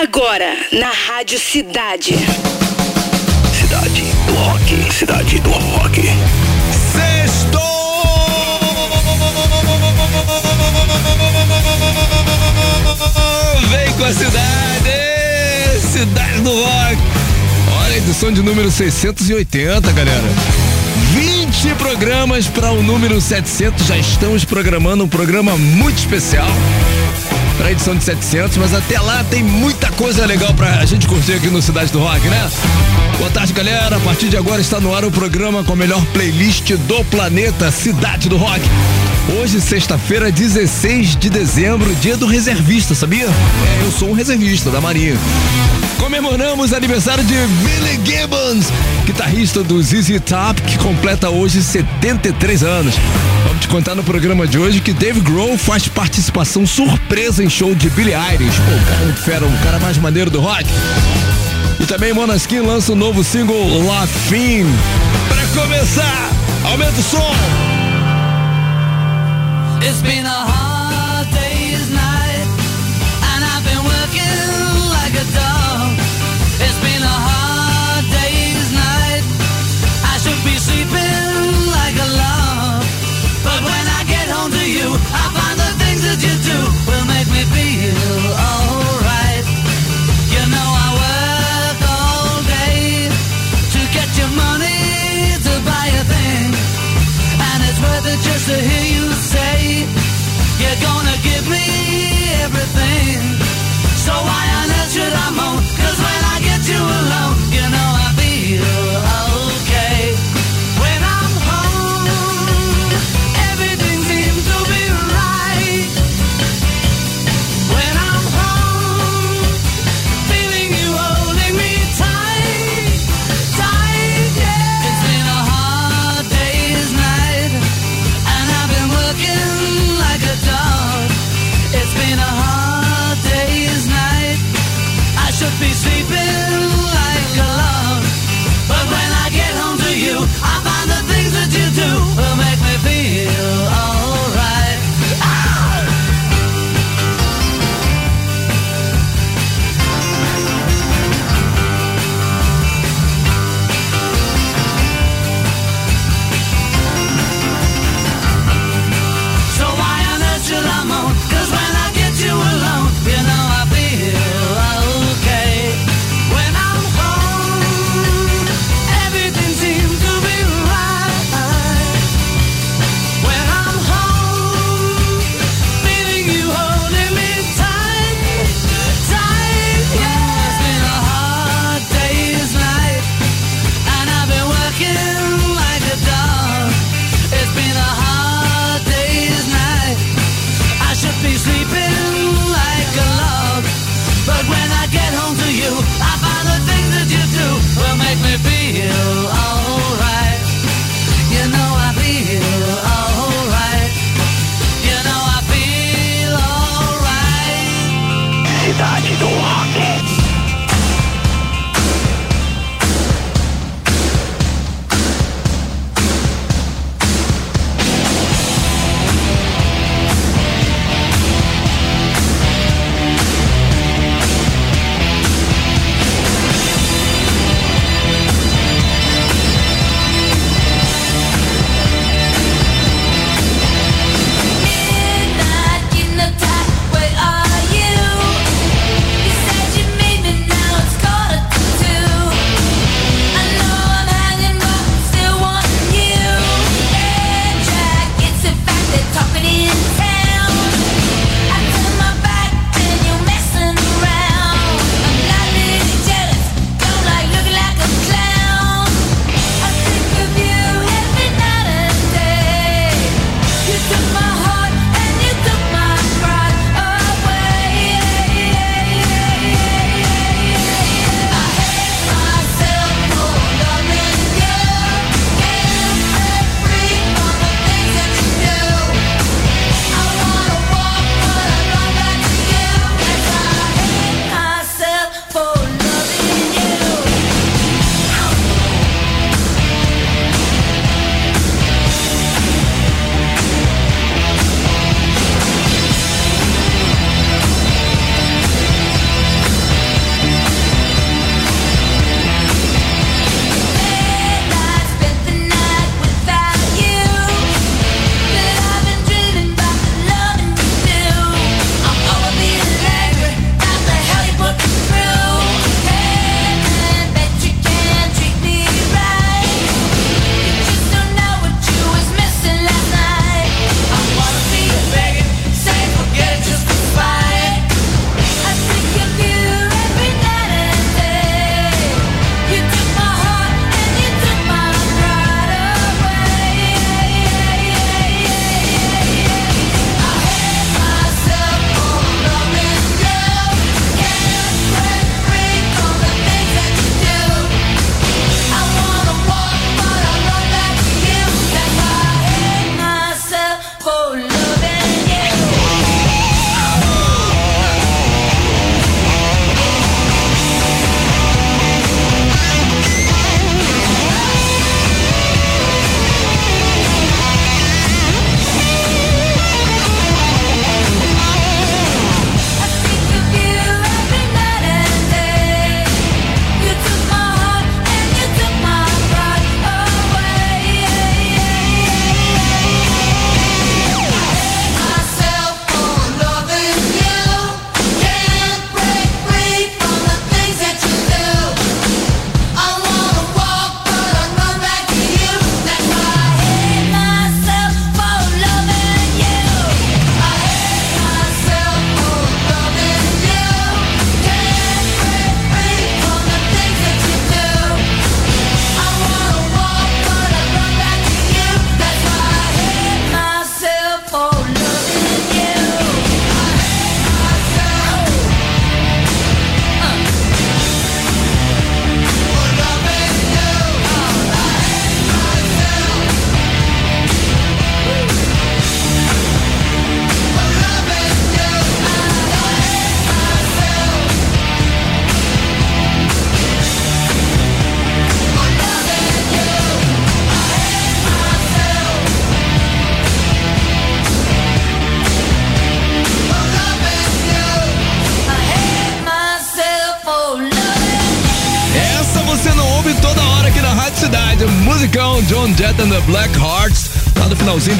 Agora, na Rádio Cidade. Cidade do Rock. Cidade do Rock. Sextou! Vem com a cidade! Cidade do Rock. Olha, edição de número 680, galera. 20 programas para o número 700. Já estamos programando um programa muito especial para edição de 700, mas até lá tem muita coisa legal para a gente curtir aqui no Cidade do Rock, né? Boa tarde, galera. A partir de agora está no ar o programa com a melhor playlist do planeta, Cidade do Rock. Hoje, sexta-feira, 16 de dezembro, dia do reservista, sabia? É, eu sou um reservista da Marinha. Comemoramos aniversário de Billy Gibbons, guitarrista do ZZ Top, que completa hoje 73 anos. Vamos te contar no programa de hoje que Dave Grohl faz participação surpresa em show de Billy Eilish. Pô, o cara é muito fera, o cara mais maneiro do rock. E também Monaskin lança o um novo single La Fine. Pra começar, aumenta o som. It's been a hard to hear you say you're gonna give me everything. So why on earth should I moan? Cause when I get you alone, you know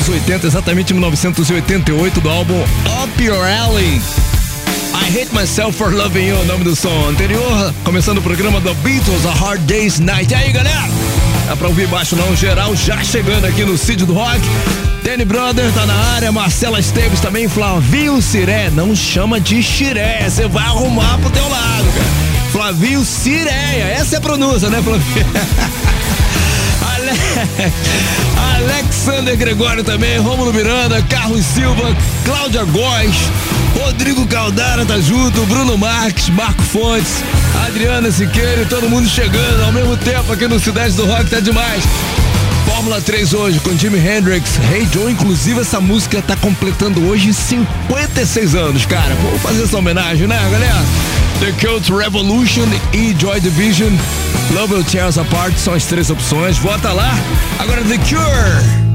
do finalzinho dos 80, exatamente em 1988, do álbum Up Your Alley. I Hate Myself for Loving You, o nome do som anterior, começando o programa do Beatles, A Hard Day's Night. E aí, galera? Dá pra ouvir baixo não, geral já chegando aqui no Cid do Rock. Danny Brother tá na área, Marcela Esteves também, Flavinho Ciré, não chama de Xiré, você vai arrumar pro teu lado, cara. Flavinho Cireia, essa é a pronúncia, né, Flavinho? Alexander Gregório também, Rômulo Miranda, Carlos Silva, Cláudia Góes, Rodrigo Caldara tá junto, Bruno Marques, Marco Fontes, Adriana Siqueira e todo mundo chegando ao mesmo tempo aqui no Cidade do Rock, tá demais. Fórmula 3 hoje com Jimi Hendrix, Hey Joe, inclusive essa música tá completando hoje 56 anos, cara. Vou fazer essa homenagem, né, galera? The Cult Revolution e Joy Division, Love Will Tear Us Apart são as três opções. Vota lá. Agora The Cure.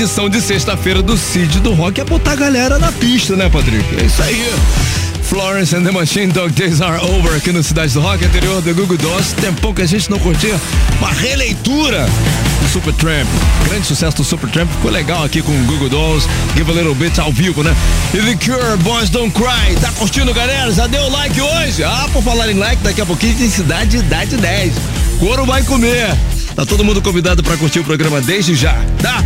Edição de sexta-feira do Cid do Rock é botar a galera na pista, né, Patrick? É isso aí. Florence and the Machine Dog Days Are Over aqui no Cidade do Rock, anterior do Google Dolls. Tempão que a gente não curtia uma releitura do Supertramp. Grande sucesso do Supertramp, ficou legal aqui com o Google Dolls. Give a Little Bit ao vivo, né? E The Cure, Boys Don't Cry. Tá curtindo, galera? Já deu like hoje? Ah, por falar em like, daqui a pouquinho tem Cidade Idade 10. Couro vai comer. Tá todo mundo convidado para curtir o programa desde já, tá?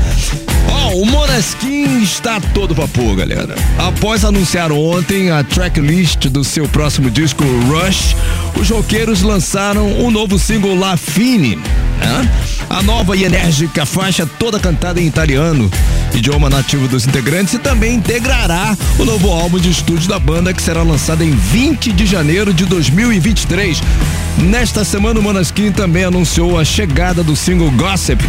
O Monaskin está todo vapor, galera. Após anunciar ontem a tracklist do seu próximo disco Rush, os roqueiros lançaram o um novo single La Fine. Né? A nova e enérgica faixa toda cantada em italiano, idioma nativo dos integrantes, e também integrará o novo álbum de estúdio da banda que será lançado em 20 de janeiro de 2023. Nesta semana, o Monaskin também anunciou a chegada do single Gossip,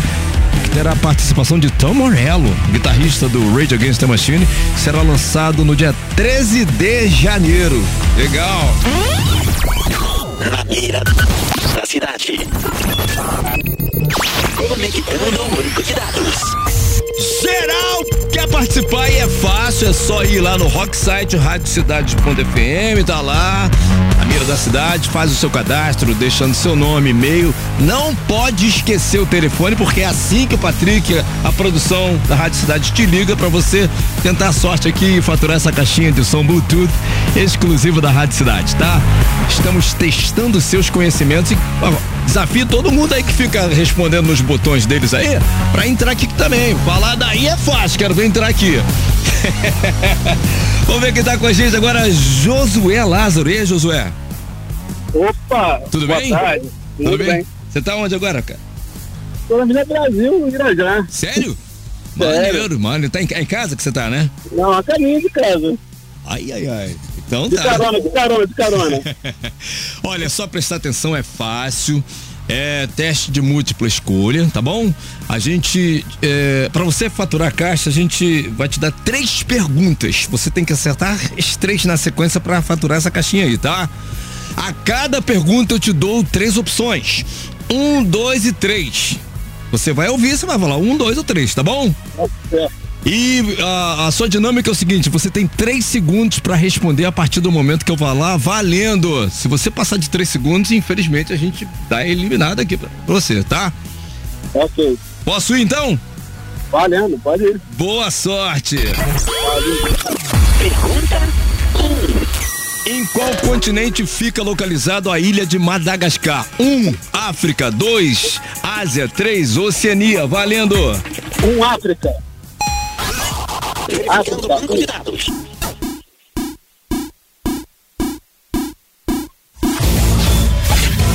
terá a participação de Tom Morello, guitarrista do Rage Against the Machine, que será lançado no dia 13 de janeiro. Legal! Na mira da cidade. Conectando o banco de dados. Geral quer participar e é fácil, é só ir lá no Rocksite, radiocidade.fm, tá lá, mira da cidade, faz o seu cadastro, deixando seu nome, e-mail. Não pode esquecer o telefone, porque é assim que o Patrick, a produção da Rádio Cidade, te liga para você tentar a sorte aqui e faturar essa caixinha de som Bluetooth exclusivo da Rádio Cidade, tá? Estamos testando seus conhecimentos e desafio todo mundo aí que fica respondendo nos botões deles aí para entrar aqui também. Falar daí é fácil, quero ver entrar aqui. Vamos ver quem tá com a gente agora, Josué Lázaro. E aí, Josué? Opa! Tudo boa bem? Tarde. Tudo bem? Você tá onde agora, cara? Tô na Avenida Brasil, em Irajá. Sério? Maneiro, mano. Tá em, é em casa que você tá, né? Não, a caminho de casa. Ai, ai, ai. Então De tá. carona, de carona, de carona. Olha, só prestar atenção, é fácil. É teste de múltipla escolha, tá bom? A gente, é, para você faturar a caixa, a gente vai te dar três perguntas. Você tem que acertar as três na sequência para faturar essa caixinha aí, tá? A cada pergunta eu te dou três opções: um, dois e três. Você vai ouvir, você vai falar um, dois ou três, tá bom? certo. E a, a sua dinâmica é o seguinte: você tem três segundos para responder a partir do momento que eu falar, valendo. Se você passar de três segundos, infelizmente a gente dá eliminado aqui pra você, tá? ok. Posso ir então? Valendo, pode ir. Boa sorte! Pergunta Em qual continente fica localizado a ilha de Madagascar? 1. Um, África. 2. Ásia. 3. Oceania. Valendo! Um África. Verificando o banco de dados.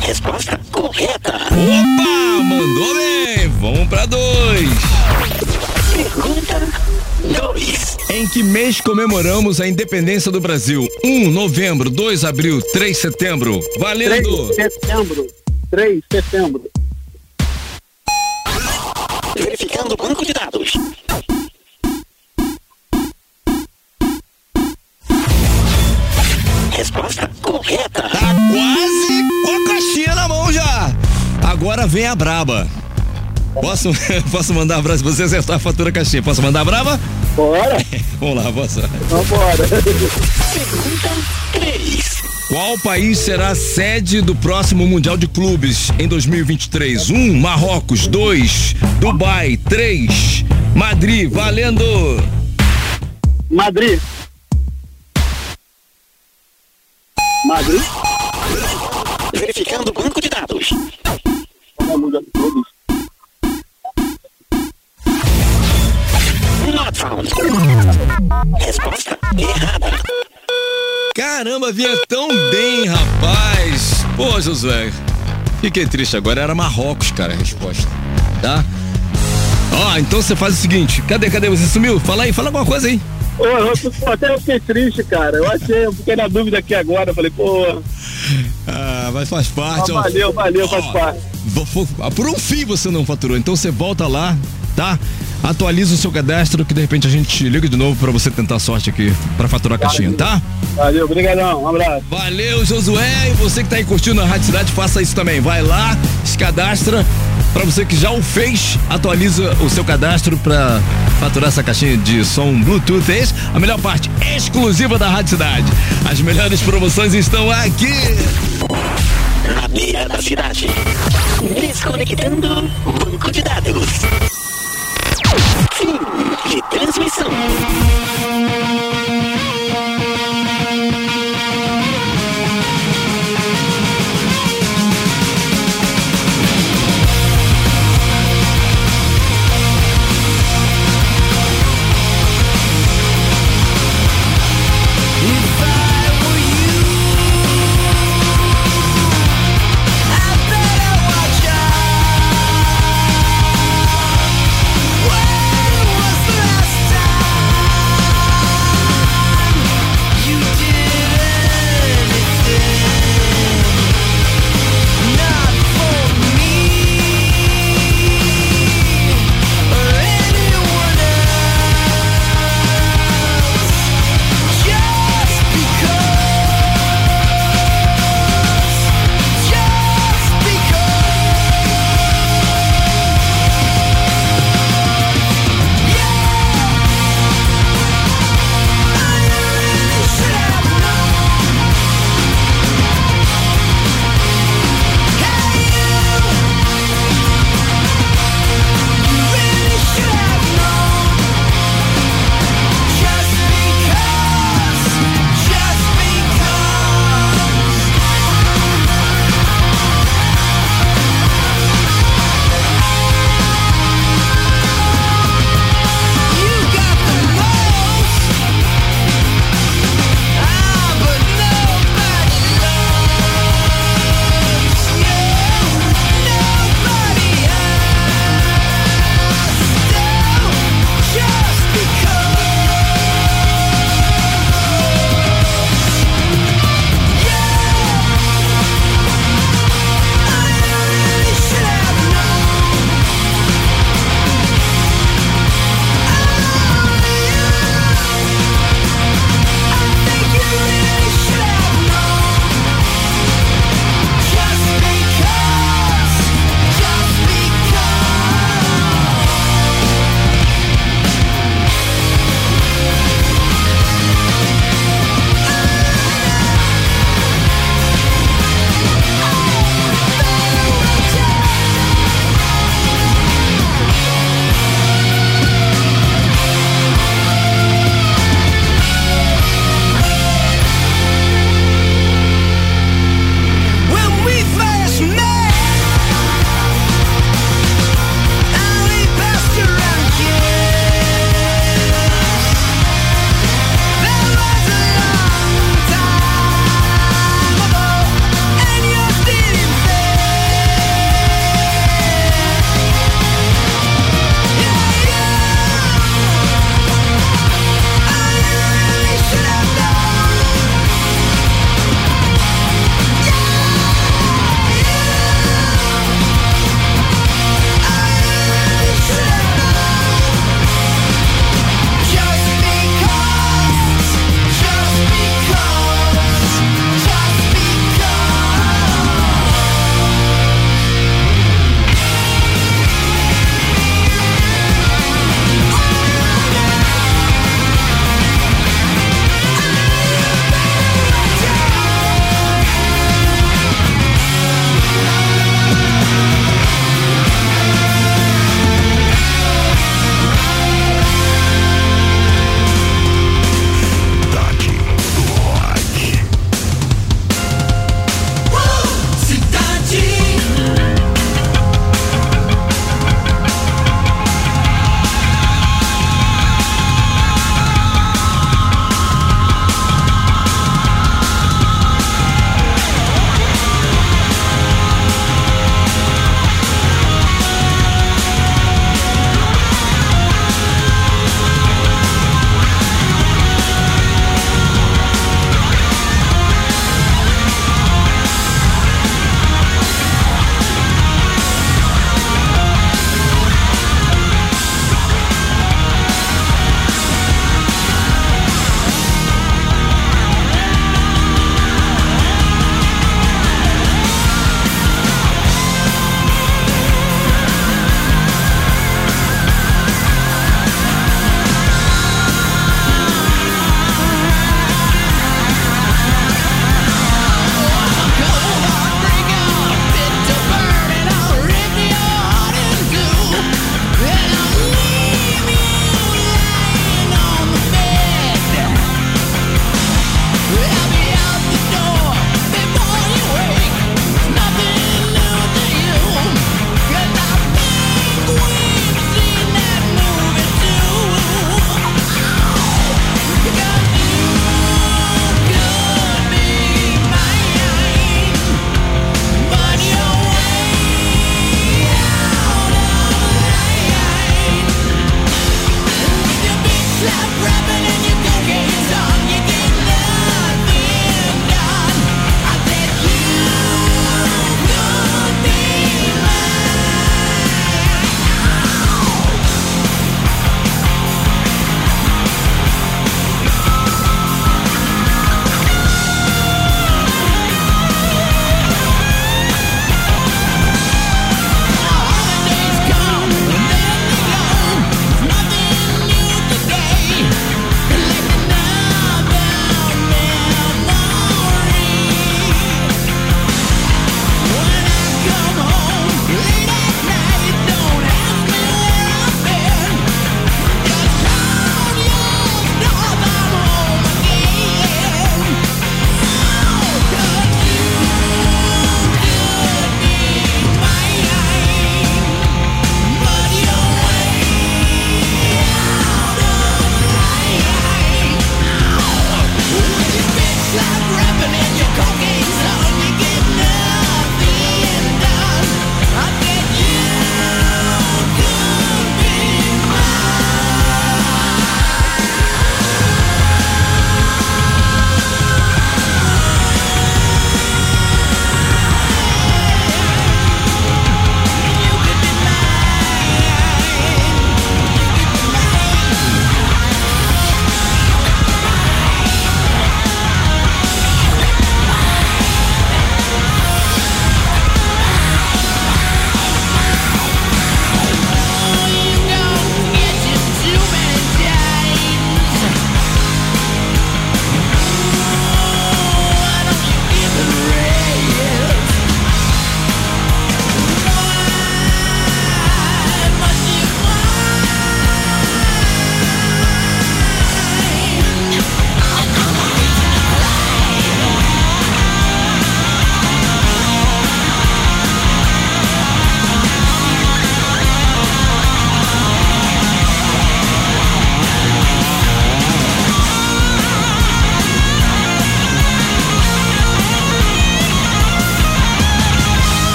Resposta correta. Opa! Mandou bem! Vamos pra dois! Pergunta 2. Em que mês comemoramos a independência do Brasil? 1 novembro, 2 abril, 3 setembro. 3 Valendo! de setembro. 3 de setembro. Verificando o banco de dados. Resposta correta. Tá quase com a caixinha na mão já. Agora vem a braba. Posso, posso mandar abraço pra você acertar a fatura caixinha? Posso mandar a braba? Bora. Vamos lá, boa sorte. Vambora. Pergunta 3. Qual país será a sede do próximo Mundial de Clubes em 2023? 1. Um, Marrocos. 2. Dubai. 3. Madrid. Valendo! Madrid. Madrid. Verificando o banco de dados. Not found. Resposta errada. Caramba, vinha tão bem, rapaz. Pô, Josué, fiquei triste agora. Era Marrocos, cara, a resposta. Tá? Ó, então você faz o seguinte. Cadê, cadê? Você sumiu? Fala aí, fala alguma coisa aí. Pô, eu, até eu fiquei triste, cara. Eu achei, eu fiquei na dúvida aqui agora. Eu falei, pô, Ah, mas faz parte. Ah, ó. valeu, valeu, faz Ó, parte. vo- fo- Por um fim você não faturou, então você volta lá, tá? Atualiza o seu cadastro que de repente a gente te liga de novo pra você tentar a sorte aqui pra faturar a caixinha, tá? Valeu, obrigadão, um abraço. Valeu, Josué. E você que tá aí curtindo a Rádio Cidade, faça isso também. Vai lá, se cadastra. Pra você que já o fez, atualiza o seu cadastro pra faturar essa caixinha de som Bluetooth. É isso? A melhor parte exclusiva da Rádio Cidade. As melhores promoções estão aqui. Na beira da cidade. Desconectando banco de dados. De transmissão.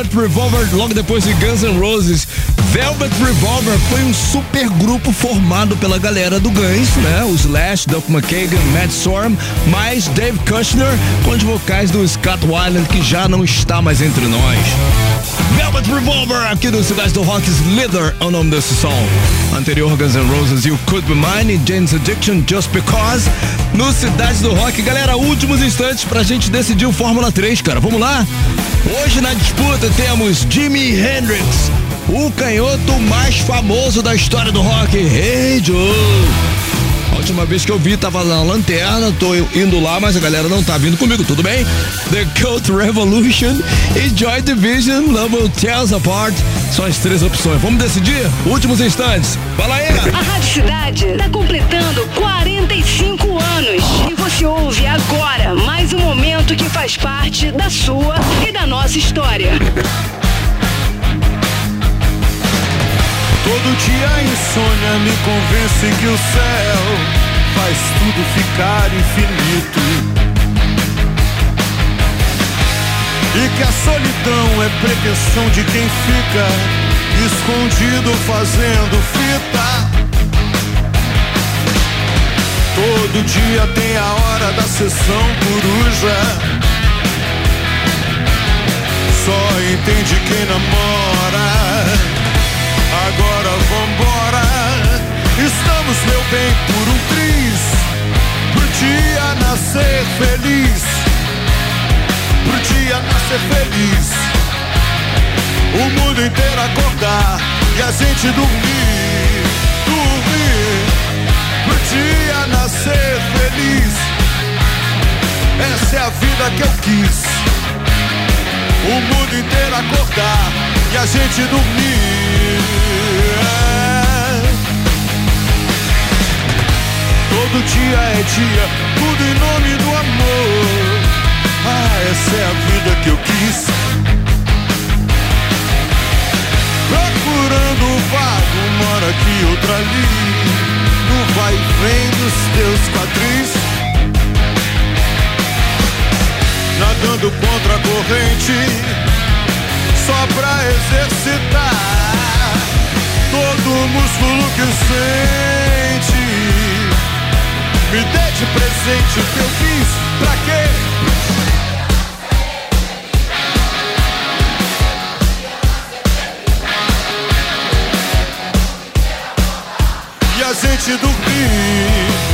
Velvet Revolver, logo depois de Guns N' Roses. Velvet Revolver foi um super grupo formado pela galera do Guns, né? O Slash, Duff McKagan, Matt Sorum, mais Dave Kushner, com os vocais do Scott Weiland, que já não está mais entre nós. Velvet Revolver, aqui no Cidade do Rock, Slither é o nome desse som. Anterior Guns N' Roses, You Could Be Mine e Jane's Addiction, Just Because. No Cidade do Rock, galera, últimos instantes pra gente decidir o Fórmula 3, cara. Vamos lá? Hoje na disputa temos Jimi Hendrix, o canhoto mais famoso da história do rock. Hey Joe! A última vez que eu vi tava na lanterna, tô indo lá, mas a galera não tá vindo comigo, tudo bem? The Cult Revolution e Joy Division, Love Will Apart são as três opções. Vamos decidir? Últimos instantes. Fala aí! A Rádio Cidade está completando 45 anos. E você ouve agora mais um momento que faz parte da sua e da nossa história. Todo dia a insônia me convence que o céu faz tudo ficar infinito. E que a solidão é pretensão de quem fica escondido fazendo fita. Todo dia tem a hora da sessão coruja. Só entende quem namora. Agora vambora. Estamos, meu bem, por um triz. Pro dia nascer feliz. Pro dia nascer feliz. O mundo inteiro acordar e a gente dormir. Dormir. Pro dia nascer feliz. Essa é a vida que eu quis. O mundo inteiro acordar e a gente dormir. Todo dia é dia, tudo em nome do amor. Ah, essa é a vida que eu quis. Procurando o vago, mora aqui, outra ali. No vai vem dos teus quadris. Nadando contra a corrente só pra exercitar todo músculo que sente. Me dê de presente o que eu quis, pra quê? E a gente dormir,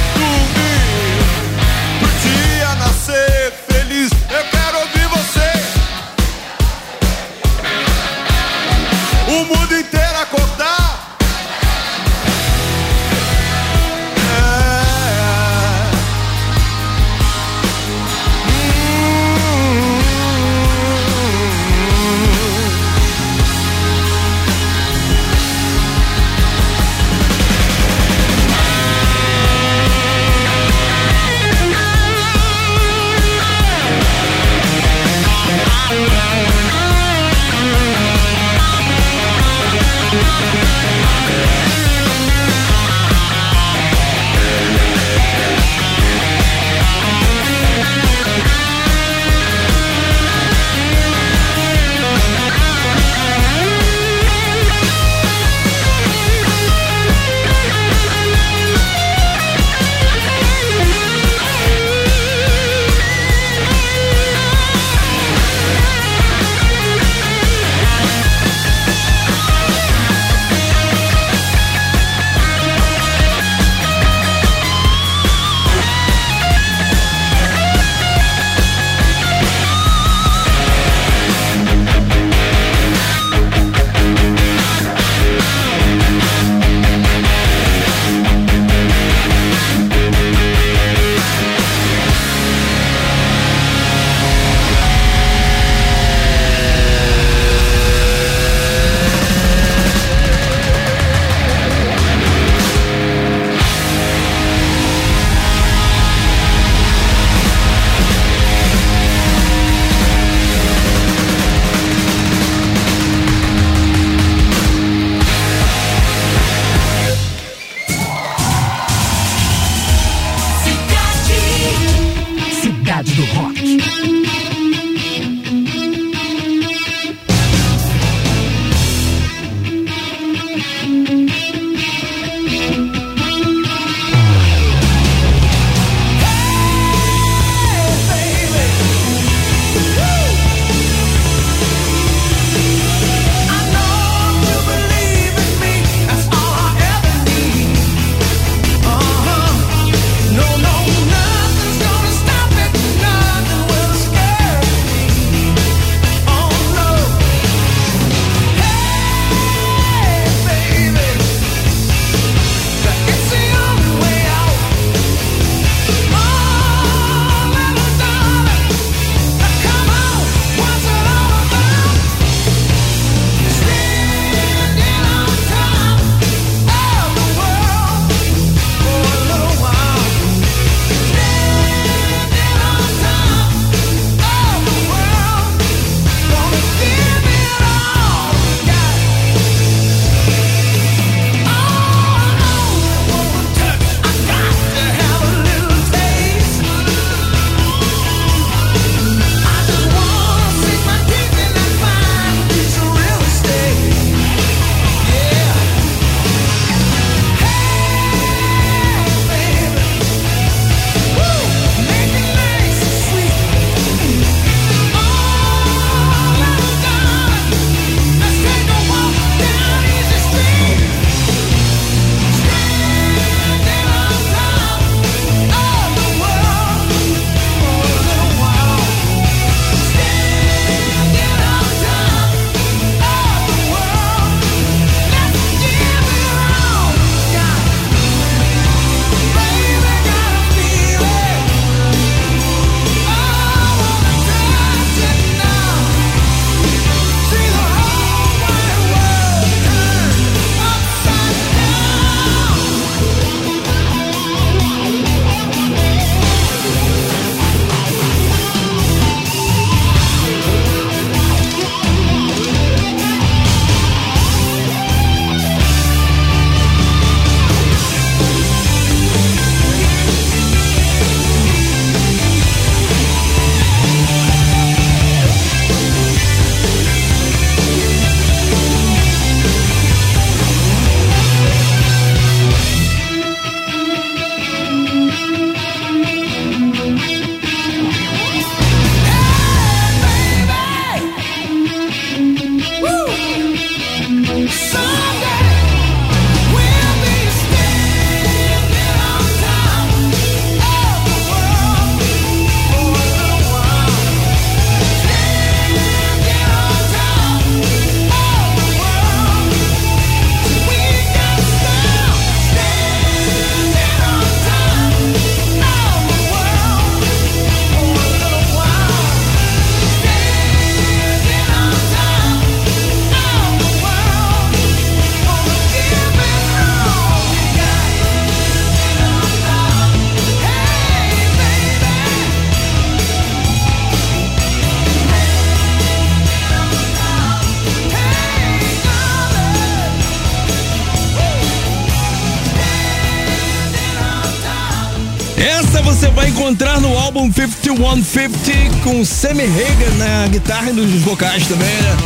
150 com Sammy Hagan na guitarra e nos vocais também, né?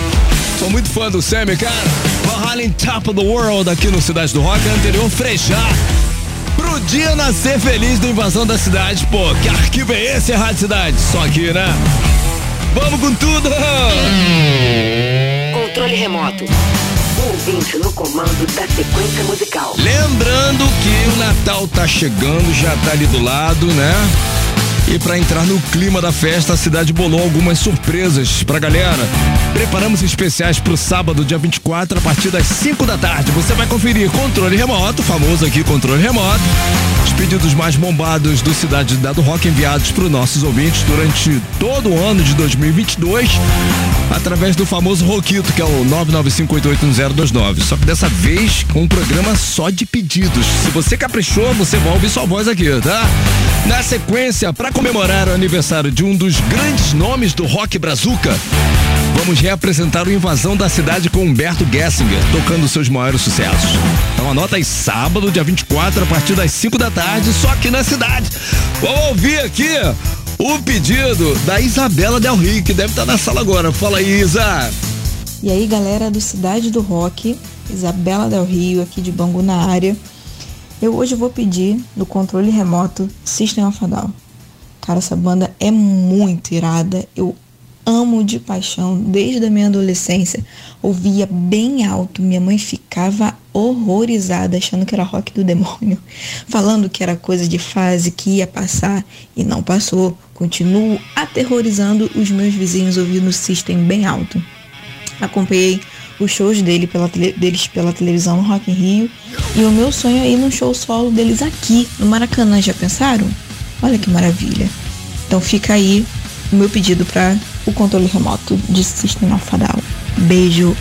Sou muito fã do Sammy, cara. Van Halen Top of the World aqui no Cidade do Rock, anterior frejar. Pro dia nascer feliz da Invasão da Cidade, pô, que arquivo é esse, Rádio Cidade? Só aqui, né? Vamos com tudo! Controle remoto ouvinte no comando da sequência musical. Lembrando que o Natal tá chegando, já tá ali do lado, né? E para entrar no clima da festa, a cidade bolou algumas surpresas pra galera. Preparamos especiais pro sábado, dia 24, a partir das 5 da tarde. Você vai conferir controle remoto, famoso aqui controle remoto. Os pedidos mais bombados do Cidade Dado Rock enviados para nossos ouvintes durante todo o ano de 2022, através do famoso Roquito, que é o 995881029. Só que dessa vez com um programa só de pedidos. Se você caprichou, você vai ouvir sua voz aqui, tá? Na sequência, para comemorar o aniversário de um dos grandes nomes do rock brazuca, vamos reapresentar o Invasão da Cidade com Humberto Gessinger, tocando seus maiores sucessos. Então anota aí, sábado, dia 24, a partir das 5 da tarde, só aqui na cidade. Vamos ouvir aqui o pedido da Isabela Del Rio, que deve estar na sala agora. Fala aí, Isa. E aí, galera do Cidade do Rock, Isabela Del Rio, aqui de Bangu na área. Eu hoje vou pedir no controle remoto System of a Down. Cara, essa banda é muito irada. Eu amo de paixão desde a minha adolescência. Ouvia bem alto. Minha mãe ficava horrorizada, achando que era rock do demônio, falando que era coisa de fase que ia passar e não passou. Continuo aterrorizando os meus vizinhos ouvindo System bem alto. Acompanhei os shows dele pela tele- deles pela televisão no Rock in Rio e o meu sonho é ir num show solo deles aqui no Maracanã. Já pensaram? Olha que maravilha. Então fica aí o meu pedido para o controle remoto de System of Down. Beijo.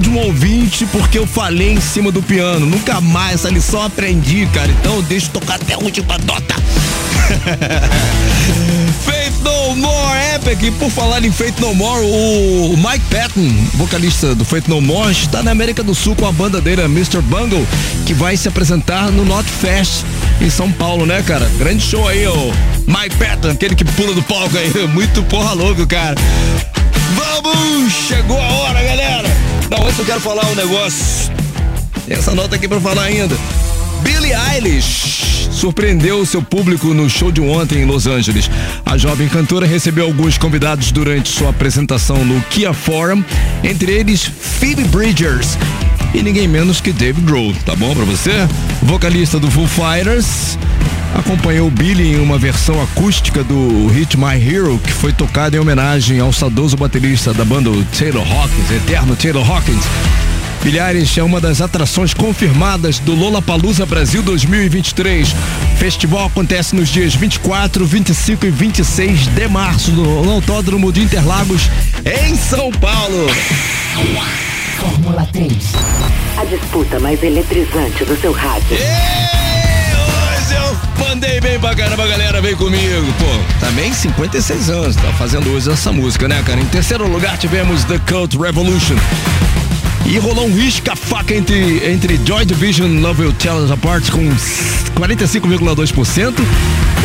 De um ouvinte porque eu falei em cima do piano. Nunca mais essa lição aprendi, cara. Então eu deixo tocar até a última nota. Faith No More Epic. E por falar em Faith No More, o Mike Patton, vocalista do Faith No More, está na América do Sul com a banda dele, Mr. Bungle, que vai se apresentar no Not Fest em São Paulo, né, cara? Grande show aí, o Mike Patton, aquele que pula do palco aí. Muito porra louco, cara. Vamos! Chegou a hora, galera! Não, antes eu quero falar um negócio. Tem essa nota aqui pra falar ainda. Billie Eilish surpreendeu o seu público no show de ontem em Los Angeles. A jovem cantora recebeu alguns convidados durante sua apresentação no Kia Forum, entre eles Phoebe Bridgers e ninguém menos que Dave Grohl. Tá bom pra você? Vocalista do Foo Fighters acompanhou Billy em uma versão acústica do hit My Hero, que foi tocada em homenagem ao saudoso baterista da banda Taylor Hawkins, eterno Taylor Hawkins. Bilhares é uma das atrações confirmadas do Lollapalooza Brasil 2023. O festival acontece nos dias 24, 25 e 26 de março no Autódromo de Interlagos, em São Paulo. Fórmula 3. A disputa mais eletrizante do seu rádio. Hoje eu mandei bem pra caramba, galera, vem comigo. Pô, também 56 anos, tá fazendo hoje essa música, né, cara? Em terceiro lugar tivemos The Cult Revolution. E rolou um risca-faca entre, entre Joy Division Love Will Us Apart com 45,2%.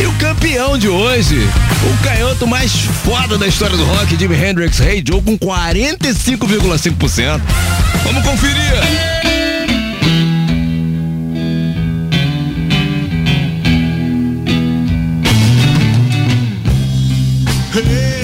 E o campeão de hoje, o canhoto mais foda da história do rock, Jimi Hendrix Hey Joe, com 45,5%. Vamos conferir! Hey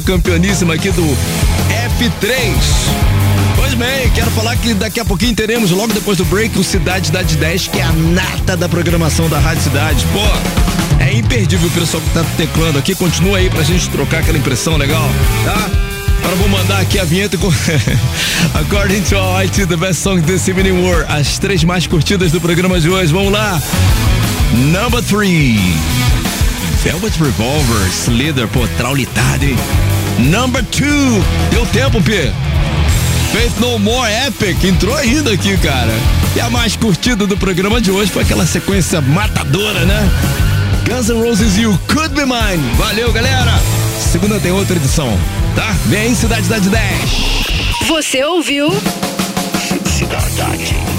Campeoníssimo aqui do F3. Pois bem, quero falar que daqui a pouquinho teremos, logo depois do break, o Cidade da 10, que é a nata da programação da Rádio Cidade. Pô, é imperdível o pessoal que tá teclando aqui. Continua aí pra gente trocar aquela impressão legal, tá? Agora vou mandar aqui a vinheta com According to IT, the best song this evening were as três mais curtidas do programa de hoje. Vamos lá. Number three. Velvet Revolver, Slither, pô, traulitada, hein? Number two. Deu tempo, P. Faith No More Epic, entrou ainda aqui, cara. E a mais curtida do programa de hoje foi aquela sequência matadora, né? Guns N' Roses o Could Be Mine. Valeu, galera. Segunda tem outra edição, tá? Vem aí, Cidade da 10. Você ouviu? Cidade.